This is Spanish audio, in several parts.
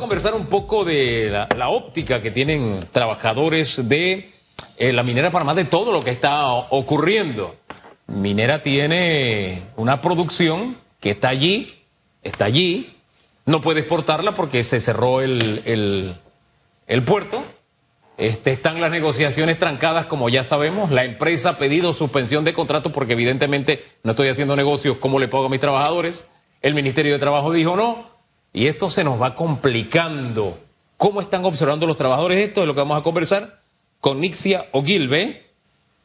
conversar un poco de la, óptica que tienen trabajadores de eh, la minera Panamá de todo lo que está ocurriendo. Minera tiene una producción que está allí, está allí, no puede exportarla porque se cerró el, puerto. Este, están las negociaciones trancadas, como ya sabemos. La empresa ha pedido suspensión de contrato porque evidentemente no estoy haciendo negocios como le pago a mis trabajadores. El Ministerio de Trabajo dijo no. Y esto se nos va complicando. ¿Cómo están observando los trabajadores esto? Es lo que vamos a conversar con Nixia Ogilve.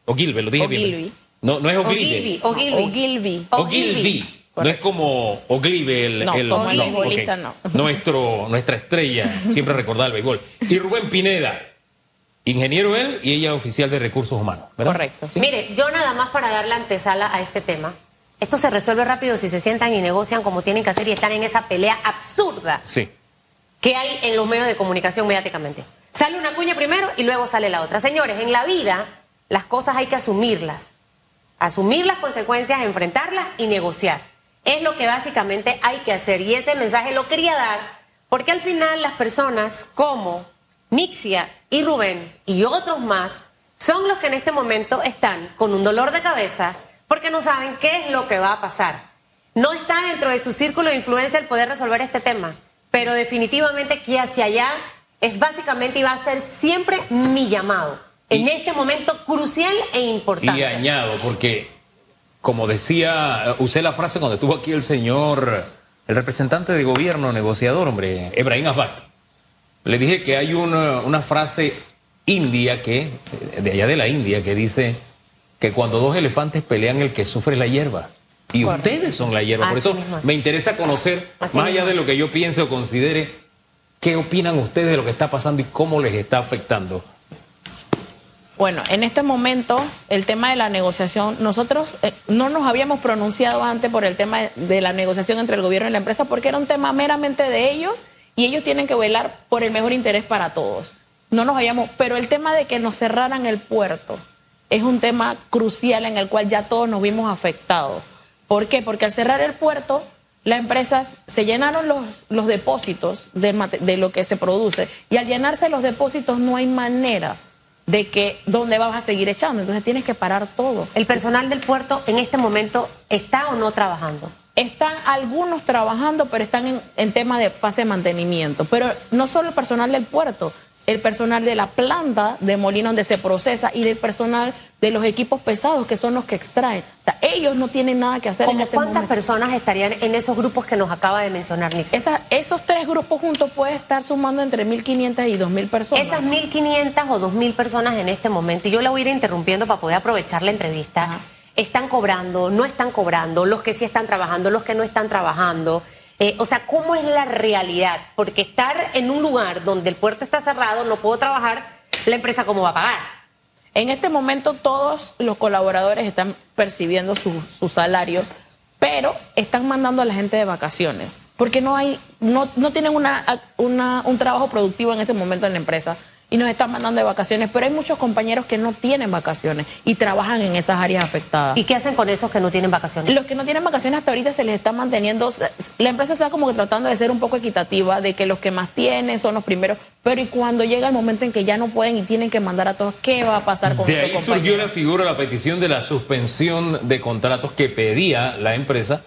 Ogilve, lo dije bien. No, no es Ogilve. Ogilvy. Ogilvy. No es como Oglive, el, no, no, Nuestro, nuestra estrella, siempre recordar el béisbol. Y Rubén Pineda, ingeniero él y ella oficial de recursos humanos. Correcto. Mire, yo nada más para dar la antesala a este tema. Esto se resuelve rápido si se sientan y negocian como tienen que hacer y están en esa pelea absurda sí. que hay en los medios de comunicación mediáticamente. Sale una cuña primero y luego sale la otra. Señores, en la vida las cosas hay que asumirlas. Asumir las consecuencias, enfrentarlas y negociar. Es lo que básicamente hay que hacer. Y ese mensaje lo quería dar porque al final las personas como Nixia y Rubén y otros más son los que en este momento están con un dolor de cabeza porque no saben qué es lo que va a pasar. No está dentro de su círculo de influencia el poder resolver este tema, pero definitivamente que hacia allá es básicamente y va a ser siempre mi llamado. En este momento crucial e importante. Y añado, porque como decía, usé la frase cuando estuvo aquí el señor, el representante de gobierno, negociador, hombre, Ebrahim Abad. Le dije que hay una, una frase india que, de allá de la India, que dice que cuando dos elefantes pelean, el que sufre la hierba. Y ustedes son la hierba. Por eso me interesa conocer, más allá de lo que yo piense o considere, qué opinan ustedes de lo que está pasando y cómo les está afectando. Bueno, en este momento el tema de la negociación, nosotros eh, no nos habíamos pronunciado antes por el tema de la negociación entre el gobierno y la empresa porque era un tema meramente de ellos y ellos tienen que velar por el mejor interés para todos. No nos habíamos, pero el tema de que nos cerraran el puerto es un tema crucial en el cual ya todos nos vimos afectados. ¿Por qué? Porque al cerrar el puerto, las empresas se llenaron los, los depósitos de, de lo que se produce y al llenarse los depósitos no hay manera de que dónde vas a seguir echando. Entonces tienes que parar todo. ¿El personal del puerto en este momento está o no trabajando? Están algunos trabajando, pero están en, en tema de fase de mantenimiento. Pero no solo el personal del puerto, el personal de la planta de molino donde se procesa y del personal de los equipos pesados que son los que extraen. O sea, ellos no tienen nada que hacer. en este ¿Cuántas personas estarían en esos grupos que nos acaba de mencionar Nix? esos tres grupos juntos pueden estar sumando entre 1.500 y 2.000 personas. Esas 1.500 o 2.000 personas en este momento, y yo la voy a ir interrumpiendo para poder aprovechar la entrevista, están cobrando, no están cobrando, los que sí están trabajando, los que no están trabajando. Eh, o sea, ¿cómo es la realidad? Porque estar en un lugar donde el puerto está cerrado, no puedo trabajar, la empresa cómo va a pagar. En este momento todos los colaboradores están percibiendo sus salarios, pero están mandando a la gente de vacaciones, porque no hay, no, no tienen una, un trabajo productivo en ese momento en la empresa y nos están mandando de vacaciones, pero hay muchos compañeros que no tienen vacaciones y trabajan en esas áreas afectadas. ¿Y qué hacen con esos que no tienen vacaciones? Los que no tienen vacaciones hasta ahorita se les está manteniendo, la empresa está como que tratando de ser un poco equitativa, de que los que más tienen son los primeros, pero y cuando llega el momento en que ya no pueden y tienen que mandar a todos, ¿qué va a pasar con De ahí surgió la figura, la petición de la suspensión de contratos que pedía la empresa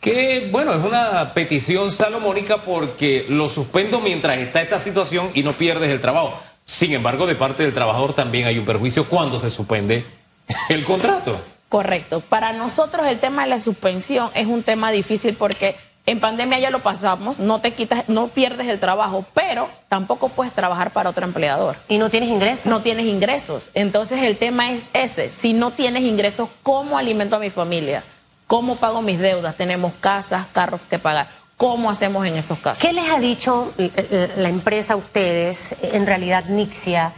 que bueno, es una petición salomónica porque lo suspendo mientras está esta situación y no pierdes el trabajo. Sin embargo, de parte del trabajador también hay un perjuicio cuando se suspende el contrato. Correcto. Para nosotros el tema de la suspensión es un tema difícil porque en pandemia ya lo pasamos, no te quitas, no pierdes el trabajo, pero tampoco puedes trabajar para otro empleador. Y no tienes ingresos. No tienes ingresos. Entonces el tema es ese. Si no tienes ingresos, ¿cómo alimento a mi familia? ¿Cómo pago mis deudas? Tenemos casas, carros que pagar. ¿Cómo hacemos en estos casos? ¿Qué les ha dicho eh, eh, la empresa a ustedes, en realidad Nixia?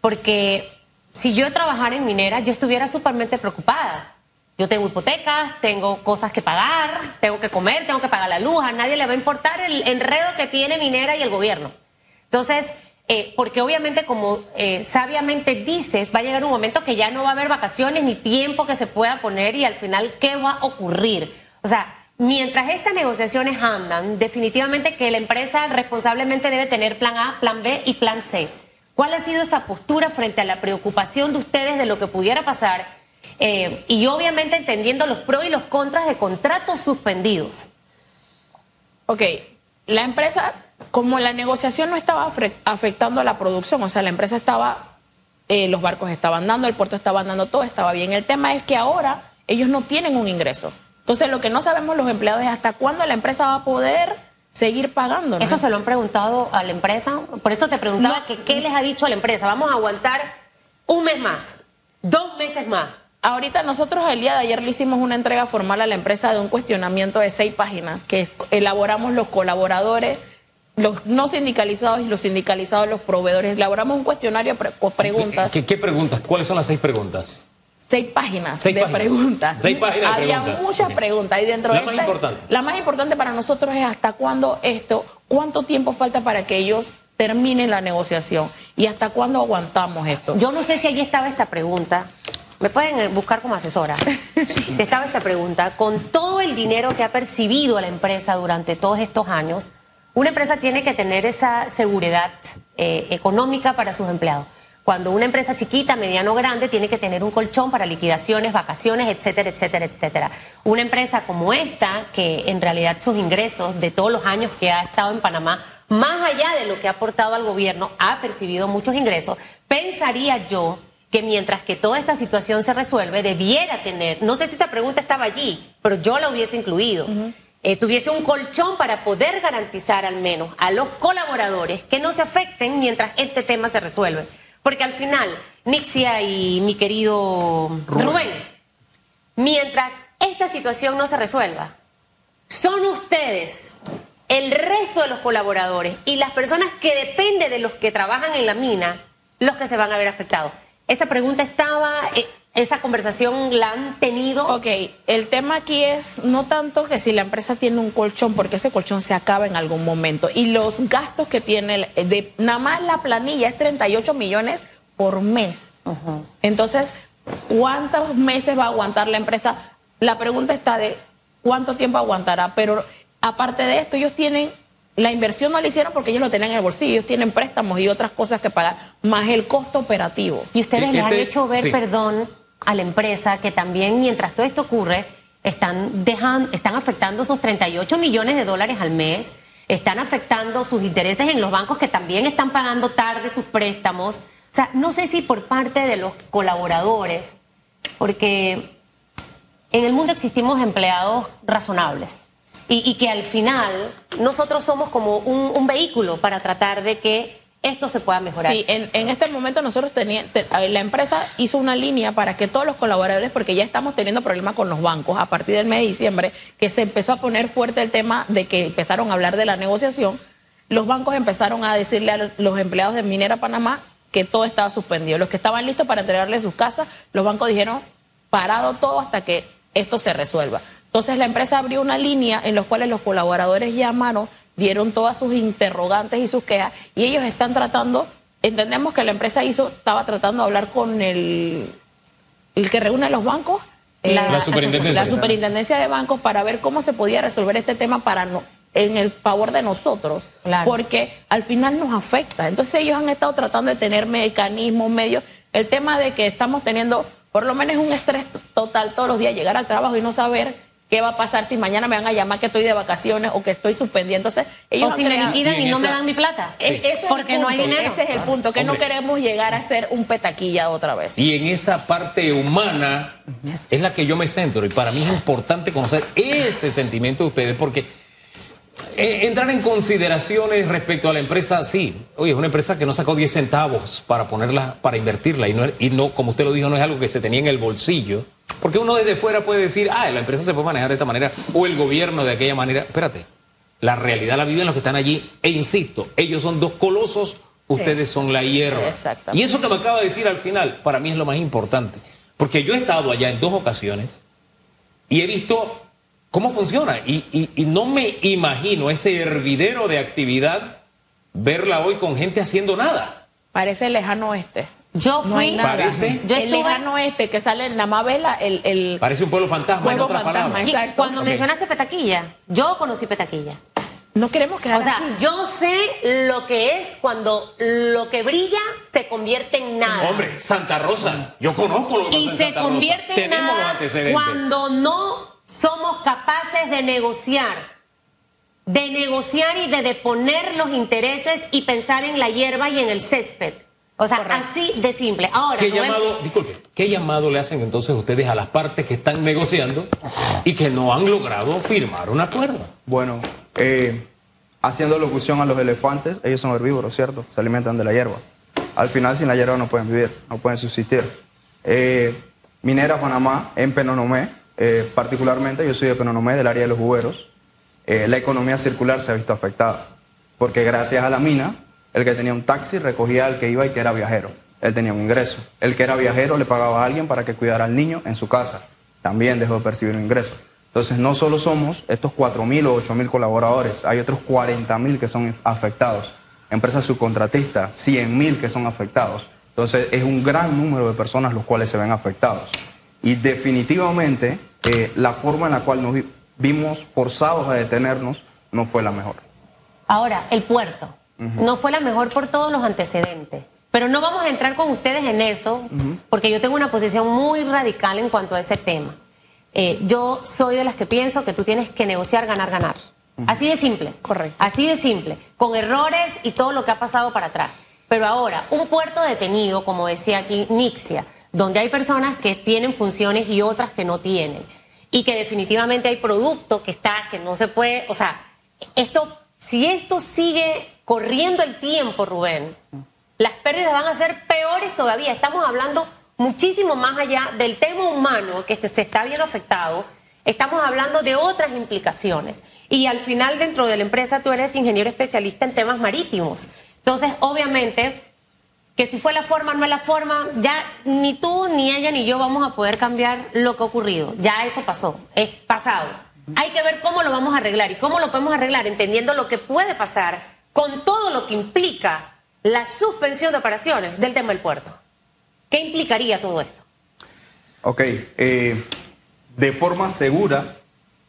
Porque si yo trabajara en minera, yo estuviera súpermente preocupada. Yo tengo hipotecas, tengo cosas que pagar, tengo que comer, tengo que pagar la luz, a nadie le va a importar el enredo que tiene minera y el gobierno. Entonces, eh, porque obviamente como sabiamente dices, va a llegar un momento que ya no va a haber vacaciones ni tiempo que se pueda poner y al final, ¿qué va a ocurrir? O sea, mientras estas negociaciones andan, definitivamente que la empresa responsablemente debe tener plan A, plan B y plan C. ¿Cuál ha sido esa postura frente a la preocupación de ustedes de lo que pudiera pasar? Eh, y obviamente entendiendo los pros y los contras de contratos suspendidos. Ok, la empresa, como la negociación no estaba afectando a la producción, o sea, la empresa estaba, eh, los barcos estaban dando, el puerto estaba dando, todo estaba bien. El tema es que ahora ellos no tienen un ingreso. Entonces, lo que no sabemos los empleados es hasta cuándo la empresa va a poder seguir pagando. Eso se lo han preguntado a la empresa. Por eso te preguntaba que, qué les ha dicho a la empresa. Vamos a aguantar un mes más, dos meses más. Ahorita nosotros el día de ayer le hicimos una entrega formal a la empresa de un cuestionamiento de seis páginas que elaboramos los colaboradores, los no sindicalizados y los sindicalizados, los proveedores. Elaboramos un cuestionario o preguntas. ¿Qué, preguntas? ¿Cuáles son las seis preguntas? Seis páginas de preguntas. Seis páginas Había muchas preguntas. Y dentro la más importante. La más importante para nosotros es hasta cuándo esto, cuánto tiempo falta para que ellos terminen la negociación y hasta cuándo aguantamos esto. Yo no sé si allí estaba esta pregunta, me pueden eh, buscar como asesora. Si estaba esta pregunta, con todo el dinero que ha percibido la empresa durante todos estos años, una empresa tiene que tener esa seguridad eh, económica para sus empleados. Cuando una empresa chiquita, mediano o grande, tiene que tener un colchón para liquidaciones, vacaciones, etcétera, etcétera, etcétera. Una empresa como esta, que en realidad sus ingresos de todos los años que ha estado en Panamá, más allá de lo que ha aportado al gobierno, ha percibido muchos ingresos, pensaría yo que mientras que toda esta situación se resuelve, debiera tener, no sé si esa pregunta estaba allí, pero yo la hubiese incluido, eh, tuviese un colchón para poder garantizar al menos a los colaboradores que no se afecten mientras este tema se resuelve. Porque al final, Nixia y mi querido Rubén, mientras esta situación no se resuelva, son ustedes, el resto de los colaboradores y las personas que dependen de los que trabajan en la mina, los que se van a ver afectados. Esa pregunta estaba, eh, esa conversación la han tenido. Ok, el tema aquí es no tanto que si la empresa tiene un colchón, porque ese colchón se acaba en algún momento. Y los gastos que tiene, de, nada más la planilla es 38 millones por mes. Entonces, ¿cuántos meses va a aguantar la empresa? La pregunta está de cuánto tiempo aguantará, pero aparte de esto, ellos tienen la inversión no la hicieron porque ellos lo tenían en el bolsillo, ellos tienen préstamos y otras cosas que pagar, más el costo operativo. Y ustedes les han este, hecho ver, perdón, a la empresa que también mientras todo esto ocurre, están, dejando, están afectando sus 38 millones de dólares al mes, están afectando sus intereses en los bancos que también están pagando tarde sus préstamos. O sea, no sé si por parte de los colaboradores, porque en el mundo existimos empleados razonables y, que al final nosotros somos como un, vehículo para tratar de que esto se pueda mejorar. Sí, en, este momento nosotros teníamos, la empresa hizo una línea para que todos los colaboradores, porque ya estamos teniendo problemas con los bancos a partir del mes de diciembre, que se empezó a poner fuerte el tema de que empezaron a hablar de la negociación, los bancos empezaron a decirle a los empleados de Minera Panamá que todo estaba suspendido. Los que estaban listos para entregarle sus casas, los bancos dijeron parado todo hasta que esto se resuelva. Entonces la empresa abrió una línea en la cual los colaboradores llamaron, dieron todas sus interrogantes y sus quejas y ellos están tratando, entendemos que la empresa hizo, estaba tratando de hablar con el, el que reúne a los bancos. Eh, la, superintendencia. la, superintendencia. de bancos para ver cómo se podía resolver este tema para no, en el favor de nosotros, porque al final nos afecta. Entonces ellos han estado tratando de tener mecanismos, medios. El tema de que estamos teniendo por lo menos un estrés total todos los días, llegar al trabajo y no saber ¿Qué va a pasar si mañana me van a llamar que estoy de vacaciones o que estoy suspendiendo? ellos o si me liquidan y, no me dan mi plata. E-, porque no hay dinero. Ese es el punto, que no queremos llegar a ser un petaquilla otra vez. Y en esa parte humana es la que yo me centro. Y para mí es importante conocer ese sentimiento de ustedes porque eh, entrar en consideraciones respecto a la empresa, sí. Oye, es una empresa que no sacó 10 centavos para ponerla, para invertirla. Y no, y no, como usted lo dijo, no es algo que se tenía en el bolsillo porque uno desde fuera puede decir, ah, la empresa se puede manejar de esta manera o el gobierno de aquella manera. Espérate, la realidad la viven los que están allí. E insisto, ellos son dos colosos, ustedes son la hierba. Y eso que me acaba de decir al final, para mí es lo más importante. Porque yo he estado allá en dos ocasiones y he visto cómo funciona. Y, y no me imagino ese hervidero de actividad verla hoy con gente haciendo nada. Parece lejano oeste. Yo No fui. nada. Parece- Yo el lejano este que sale en la mavela, el, el Parece un pueblo fantasma, en otras fantasma, palabras. Cuando mencionaste Petaquilla, yo conocí Petaquilla. no queremos quedar O sea, así. yo sé lo que es cuando lo que brilla se convierte en nada. Hombre, Santa Rosa. Yo conozco lo que y pasa en se Santa Rosa. convierte en Tenemos los nada antecedentes. cuando no somos capaces de negociar. De negociar y de deponer los intereses y pensar en la hierba y en el césped. O sea, Correcto. así de simple. Ahora, ¿Qué Rubén, llamado, disculpe, qué llamado le hacen entonces ustedes a las partes que están negociando y que no han logrado firmar un acuerdo? Bueno, eh, haciendo locución a los elefantes, ellos son herbívoros, ¿cierto? Se alimentan de la hierba. Al final, sin la hierba no pueden vivir, no pueden subsistir. Eh, Minera Panamá, en Penonomé, eh, particularmente, yo soy de Penonomé, del área de los jugueros, eh, la economía circular se ha visto afectada. Porque gracias a la mina, el que tenía un taxi recogía al que iba y que era viajero. Él tenía un ingreso. El que era viajero le pagaba a alguien para que cuidara al niño en su casa. También dejó de percibir un ingreso. Entonces, no solo somos estos 4.000 o 8.000 colaboradores, hay otros 40.000 que son afectados. Empresas subcontratistas, 100.000 que son afectados. Entonces, es un gran número de personas los cuales se ven afectados. Y definitivamente, eh, la forma en la cual nos vi- vimos forzados a detenernos no fue la mejor. Ahora, el puerto. No fue la mejor por todos los antecedentes. Pero no vamos a entrar con ustedes en eso, porque yo tengo una posición muy radical en cuanto a ese tema. Eh, yo soy de las que pienso que tú tienes que negociar, ganar, ganar. Así de simple. Correcto. Así de simple. Con errores y todo lo que ha pasado para atrás. Pero ahora, un puerto detenido, como decía aquí Nixia, donde hay personas que tienen funciones y otras que no tienen. Y que definitivamente hay producto que está, que no se puede, o sea, esto, si esto sigue corriendo el tiempo, Rubén, las pérdidas van a ser peores todavía. Estamos hablando muchísimo más allá del tema humano que este- se está viendo afectado. Estamos hablando de otras implicaciones. Y al final, dentro de la empresa, tú eres ingeniero especialista en temas marítimos. Entonces, obviamente, que si fue la forma, no es la forma, ya ni tú, ni ella, ni yo vamos a poder cambiar lo que ha ocurrido. Ya eso pasó, es pasado. Hay que ver cómo lo vamos a arreglar y cómo lo podemos arreglar, entendiendo lo que puede pasar con todo lo que implica la suspensión de operaciones del tema del puerto. ¿Qué implicaría todo esto? Ok, eh, de forma segura,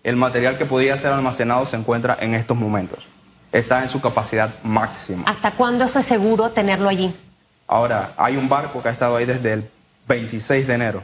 el material que podía ser almacenado se encuentra en estos momentos. Está en su capacidad máxima. ¿Hasta cuándo eso es seguro tenerlo allí? Ahora, hay un barco que ha estado ahí desde el 26 de enero.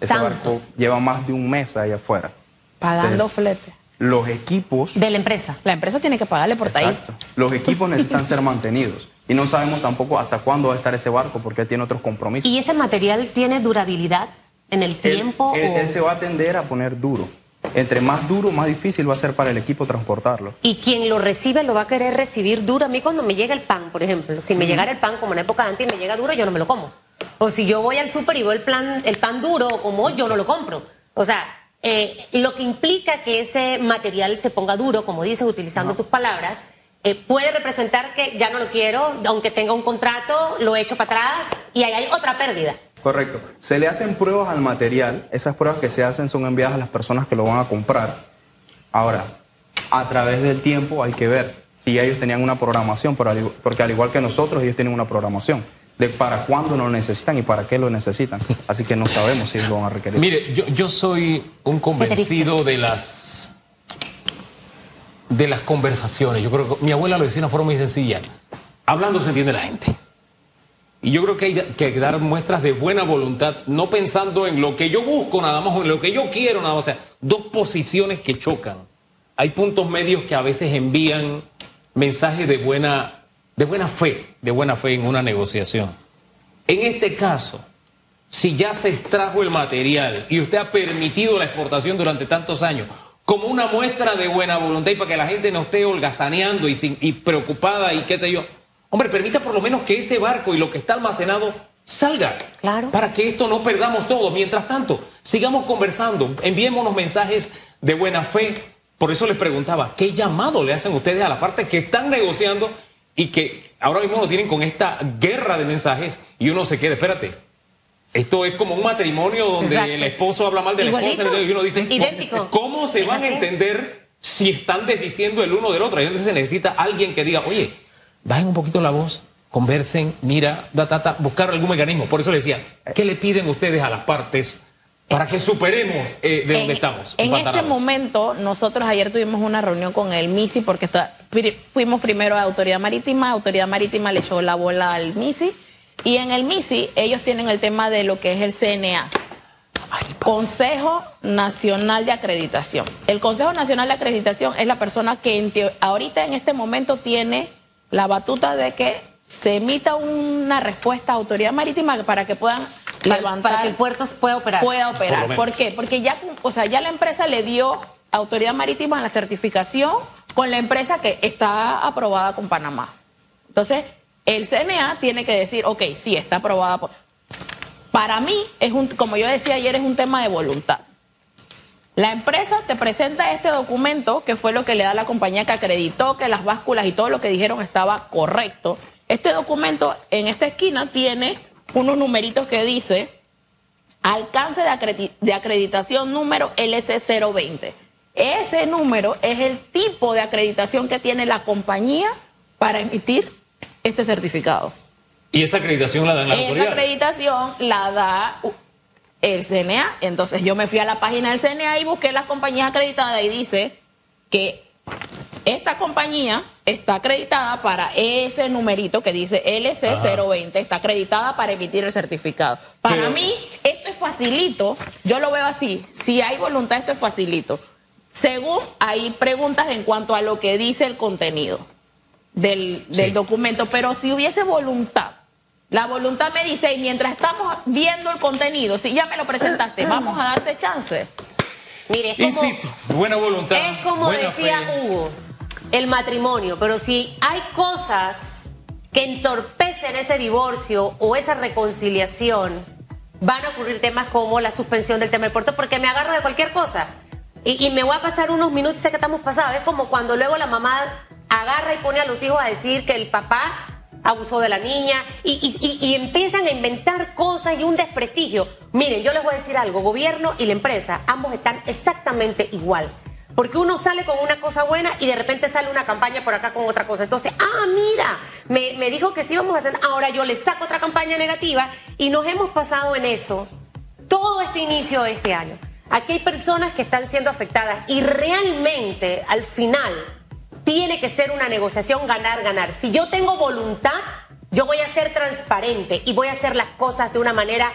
Ese Santo. barco lleva más de un mes ahí afuera. Pagando Entonces, flete. Los equipos... De la empresa. La empresa tiene que pagarle por ahí. Exacto. Los equipos necesitan ser mantenidos. Y no sabemos tampoco hasta cuándo va a estar ese barco porque tiene otros compromisos. ¿Y ese material tiene durabilidad en el tiempo? él, o- él se va a tender a poner duro. Entre más duro, más difícil va a ser para el equipo transportarlo. Y quien lo recibe lo va a querer recibir duro. A mí cuando me llega el pan, por ejemplo, si me llegara el pan como en época de antes y me llega duro, yo no me lo como. O si yo voy al súper y veo el, plan, el pan duro como yo no lo compro. O sea, eh, lo que implica que ese material se ponga duro, como dices, utilizando tus palabras, eh, puede representar que ya no lo quiero, aunque tenga un contrato, lo echo para atrás y ahí hay otra pérdida. Correcto. Se le hacen pruebas al material. Esas pruebas que se hacen son enviadas a las personas que lo van a comprar. Ahora, a través del tiempo hay que ver si ellos tenían una programación, porque al igual que nosotros, ellos tienen una programación de para cuándo lo necesitan y para qué lo necesitan. Así que no sabemos si lo van a requerir. Mire, yo, yo soy un convencido de las de las conversaciones. Yo creo que mi abuela lo decía de una forma muy sencilla. Hablando se entiende la gente. Y yo creo que hay que dar muestras de buena voluntad, no pensando en lo que yo busco nada más o en lo que yo quiero nada más. O sea, dos posiciones que chocan. Hay puntos medios que a veces envían mensajes de buena, de buena fe, de buena fe en una negociación. En este caso, si ya se extrajo el material y usted ha permitido la exportación durante tantos años como una muestra de buena voluntad y para que la gente no esté holgazaneando y, sin- y preocupada y qué sé yo, hombre, permita por lo menos que ese barco y lo que está almacenado salga. Claro. Para que esto no perdamos todo. Mientras tanto, sigamos conversando, enviémonos mensajes de buena fe. Por eso les preguntaba, ¿qué llamado le hacen ustedes a la parte que están negociando y que ahora mismo lo tienen con esta guerra de mensajes y uno se queda, espérate, esto es como un matrimonio donde Exacto. el esposo habla mal de la Igualito. esposa y uno dice, Idéntico. ¿cómo se van a entender si están desdiciendo el uno del otro? Ahí entonces se necesita alguien que diga, oye, bajen un poquito la voz, conversen, mira, da, da, buscar algún mecanismo. Por eso le decía, ¿qué le piden ustedes a las partes para que superemos eh, de donde estamos? En este momento, nosotros ayer tuvimos una reunión con el MISI porque está- fuimos primero a Autoridad Marítima, Autoridad Marítima le echó la bola al MISI y en el MISI ellos tienen el tema de lo que es el CNA. Consejo Nacional de Acreditación. El Consejo Nacional de Acreditación es la persona que en ahorita en este momento tiene la batuta de que se emita una respuesta a Autoridad Marítima para que puedan levantar para que el puerto pueda operar. pueda operar. ¿Por, qué? Porque ya, o sea, ya la empresa le dio a Autoridad Marítima la certificación con la empresa que está aprobada con Panamá. Entonces, el CNA tiene que decir, ok, sí, está aprobada. por- Para mí, es un, como yo decía ayer, es un tema de voluntad. La empresa te presenta este documento, que fue lo que le da la compañía que acreditó que las básculas y todo lo que dijeron estaba correcto. Este documento en esta esquina tiene unos numeritos que dice alcance de, acredi- de acreditación número LC020. Ese número es el tipo de acreditación que tiene la compañía para emitir este certificado. Y esa acreditación la dan las Esa autoridades. acreditación la da el CNA. Entonces yo me fui a la página del CNA y busqué las compañías acreditadas y dice que esta compañía está acreditada para ese numerito que dice LC020, está acreditada para emitir el certificado. Para Pero- mí, esto es facilito, yo lo veo así, si hay voluntad, esto es facilito. Según hay preguntas en cuanto a lo que dice el contenido del, del Sí. documento, pero si hubiese voluntad, la voluntad me dice, y mientras estamos viendo el contenido, si ya me lo presentaste, vamos a darte chance. Mire, es como, Insisto, buena voluntad. es como decía fe. Hugo, el matrimonio, pero si hay cosas que entorpecen ese divorcio o esa reconciliación, van a ocurrir temas como la suspensión del tema del puerto porque me agarro de cualquier cosa. Y, me voy a pasar unos minutos, sé que estamos pasados, es como cuando luego la mamá agarra y pone a los hijos a decir que el papá abusó de la niña y, y- y- y empiezan a inventar cosas y un desprestigio. Miren, yo les voy a decir algo, gobierno y la empresa, ambos están exactamente igual. Porque uno sale con una cosa buena y de repente sale una campaña por acá con otra cosa. Entonces, ah, mira, me, me dijo que sí vamos a hacer, ahora yo le saco otra campaña negativa y nos hemos pasado en eso todo este inicio de este año. Aquí hay personas que están siendo afectadas y realmente al final tiene que ser una negociación ganar-ganar. Si yo tengo voluntad, yo voy a ser transparente y voy a hacer las cosas de una manera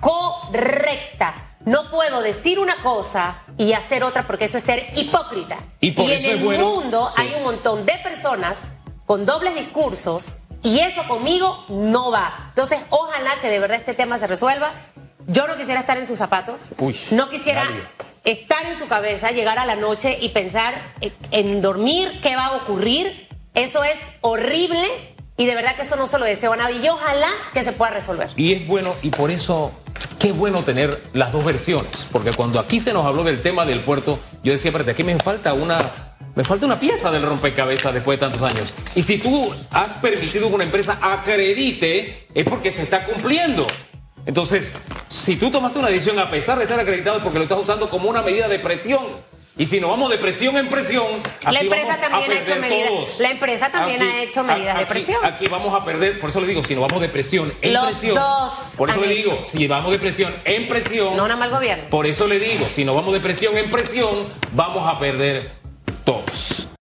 correcta. No puedo decir una cosa y hacer otra porque eso es ser hipócrita. Y por en eso el bueno- mundo sí. hay un montón de personas con dobles discursos y eso conmigo no va. Entonces, ojalá que de verdad este tema se resuelva. Yo no quisiera estar en sus zapatos. Uy, no quisiera nadie. estar en su cabeza, llegar a la noche y pensar eh, en dormir, qué va a ocurrir. Eso es horrible y de verdad que eso no se lo deseo a nadie. Y ojalá que se pueda resolver. Y es bueno, y por eso, qué bueno tener las dos versiones. Porque cuando aquí se nos habló del tema del puerto, yo decía, espérate, aquí me falta una. Me falta una pieza del rompecabezas después de tantos años. Y si tú has permitido que una empresa acredite, es porque se está cumpliendo. Entonces, si tú tomaste una decisión a pesar de estar acreditado, es porque lo estás usando como una medida de presión. Y si nos vamos de presión en presión, La empresa también ha hecho medidas- todos. la empresa también ha hecho medidas de presión. Aquí vamos a perder, por eso le digo, si nos vamos de presión en Los presión. dos por eso le digo, hecho. si vamos de presión en presión. No nada el gobierno. Por eso le digo, si nos vamos de presión en presión, vamos a perder todos.